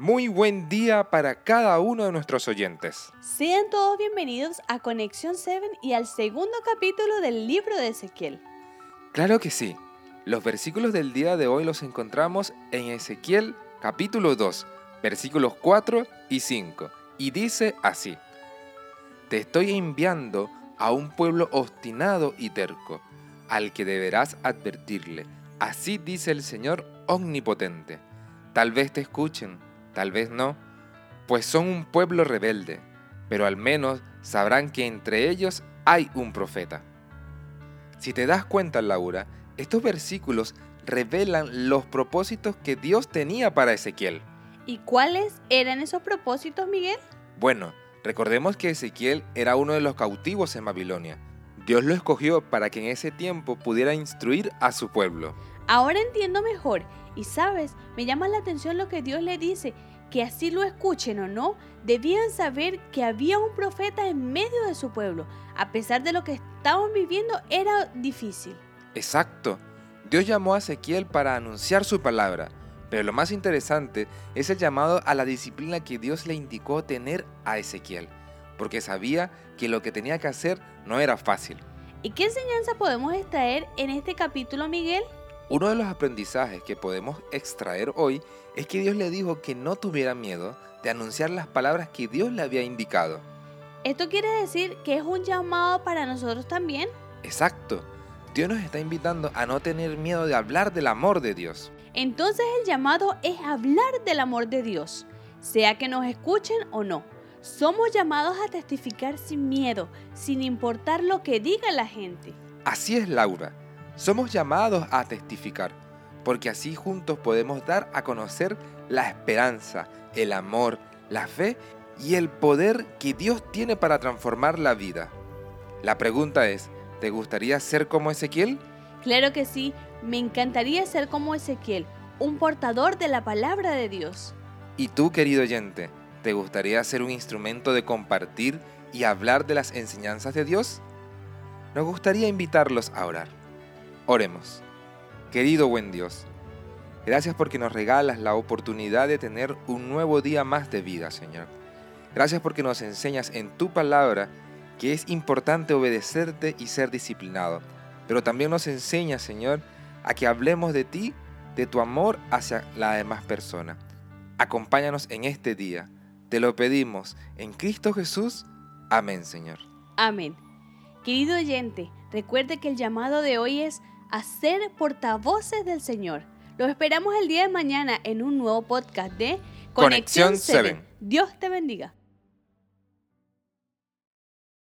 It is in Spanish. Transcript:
Muy buen día para cada uno de nuestros oyentes. Sean todos bienvenidos a Conexión 7 y al segundo capítulo del libro de Ezequiel. Claro que sí. Los versículos del día de hoy los encontramos en Ezequiel capítulo 2, versículos 4 y 5. Y dice así, Te estoy enviando a un pueblo obstinado y terco, al que deberás advertirle. Así dice el Señor omnipotente. Tal vez te escuchen tal vez no, pues son un pueblo rebelde, pero al menos sabrán que entre ellos hay un profeta. Si te das cuenta, Laura, estos versículos revelan los propósitos que Dios tenía para Ezequiel. ¿Y cuáles eran esos propósitos, Miguel? Bueno, recordemos que Ezequiel era uno de los cautivos en Babilonia. Dios lo escogió para que en ese tiempo pudiera instruir a su pueblo. Ahora entiendo mejor y sabes, me llama la atención lo que Dios le dice, que así lo escuchen o no, debían saber que había un profeta en medio de su pueblo. A pesar de lo que estaban viviendo, era difícil. Exacto. Dios llamó a Ezequiel para anunciar su palabra, pero lo más interesante es el llamado a la disciplina que Dios le indicó tener a Ezequiel, porque sabía que lo que tenía que hacer no era fácil. ¿Y qué enseñanza podemos extraer en este capítulo, Miguel? Uno de los aprendizajes que podemos extraer hoy es que Dios le dijo que no tuviera miedo de anunciar las palabras que Dios le había indicado. ¿Esto quiere decir que es un llamado para nosotros también? Exacto. Dios nos está invitando a no tener miedo de hablar del amor de Dios. Entonces el llamado es hablar del amor de Dios, sea que nos escuchen o no. Somos llamados a testificar sin miedo, sin importar lo que diga la gente. Así es, Laura. Somos llamados a testificar, porque así juntos podemos dar a conocer la esperanza, el amor, la fe y el poder que Dios tiene para transformar la vida. La pregunta es, ¿te gustaría ser como Ezequiel? Claro que sí, me encantaría ser como Ezequiel, un portador de la palabra de Dios. ¿Y tú, querido oyente, te gustaría ser un instrumento de compartir y hablar de las enseñanzas de Dios? Nos gustaría invitarlos a orar. Oremos. Querido buen Dios, gracias porque nos regalas la oportunidad de tener un nuevo día más de vida, Señor. Gracias porque nos enseñas en tu palabra que es importante obedecerte y ser disciplinado, pero también nos enseñas, Señor, a que hablemos de ti, de tu amor hacia la demás persona. Acompáñanos en este día. Te lo pedimos en Cristo Jesús. Amén, Señor. Amén. Querido oyente, recuerde que el llamado de hoy es a ser portavoces del Señor. Los esperamos el día de mañana en un nuevo podcast de Conexión 7. Dios te bendiga.